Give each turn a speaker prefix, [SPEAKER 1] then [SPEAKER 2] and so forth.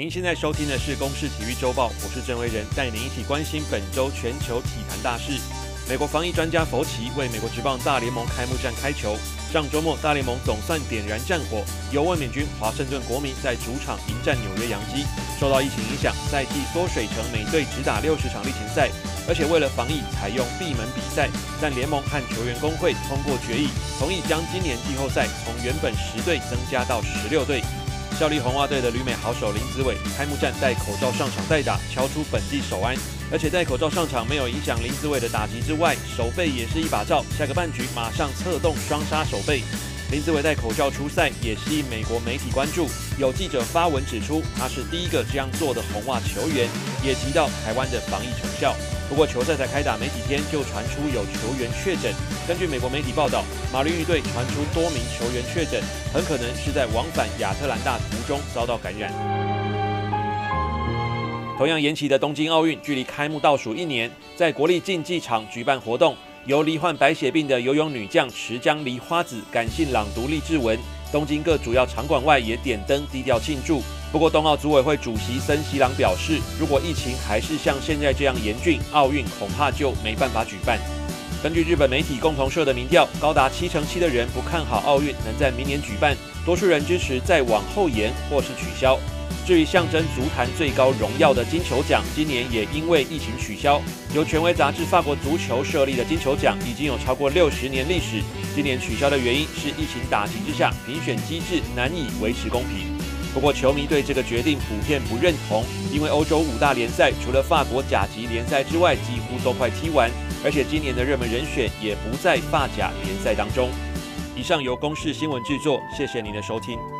[SPEAKER 1] 您现在收听的是《公视体育周报》，我是郑维仁，带您一起关心本周全球体坛大事。美国防疫专家佛奇为美国职棒大联盟开幕战开球。上周末，大联盟总算点燃战火，由卫冕军华盛顿国民在主场迎战纽约洋基。受到疫情影响，赛季缩水成每队只打六十场例行赛，而且为了防疫，采用闭门比赛。但联盟和球员工会通过决议，同意将今年季后赛从原本十队增加到十六队。效力红袜队的旅美好手林子伟开幕战戴口罩上场代打，敲出本季首安。而且戴口罩上场没有影响林子伟的打击之外，手背也是一把照。下个半局马上策动双杀手背。林子伟戴口罩出赛也吸引美国媒体关注。有记者发文指出，他是第一个这样做的红袜球员，也提到台湾的防疫成效。不过球赛才开打没几天，就传出有球员确诊。根据美国媒体报道，马林鱼队传出多名球员确诊，很可能是在往返亚特兰大途中遭到感染。同样延期的东京奥运，距离开幕倒数一年，在国立竞技场举办活动，由罹患白血病的游泳女将池江璃花子感性朗读励志文。东京各主要场馆外也点灯低调庆祝。不过，冬奥组委会主席森喜朗表示，如果疫情还是像现在这样严峻，奥运恐怕就没办法举办。根据日本媒体共同社的民调，高达七成七的人不看好奥运能在明年举办，多数人支持再往后延或是取消。至于象征足坛最高荣耀的金球奖，今年也因为疫情取消。由权威杂志《法国足球》设立的金球奖已经有超过六十年历史，今年取消的原因是疫情打击之下，评选机制难以维持公平。不过，球迷对这个决定普遍不认同，因为欧洲五大联赛除了法国甲级联赛之外，几乎都快踢完，而且今年的热门人选也不在法甲联赛当中。以上由公视新闻制作，谢谢您的收听。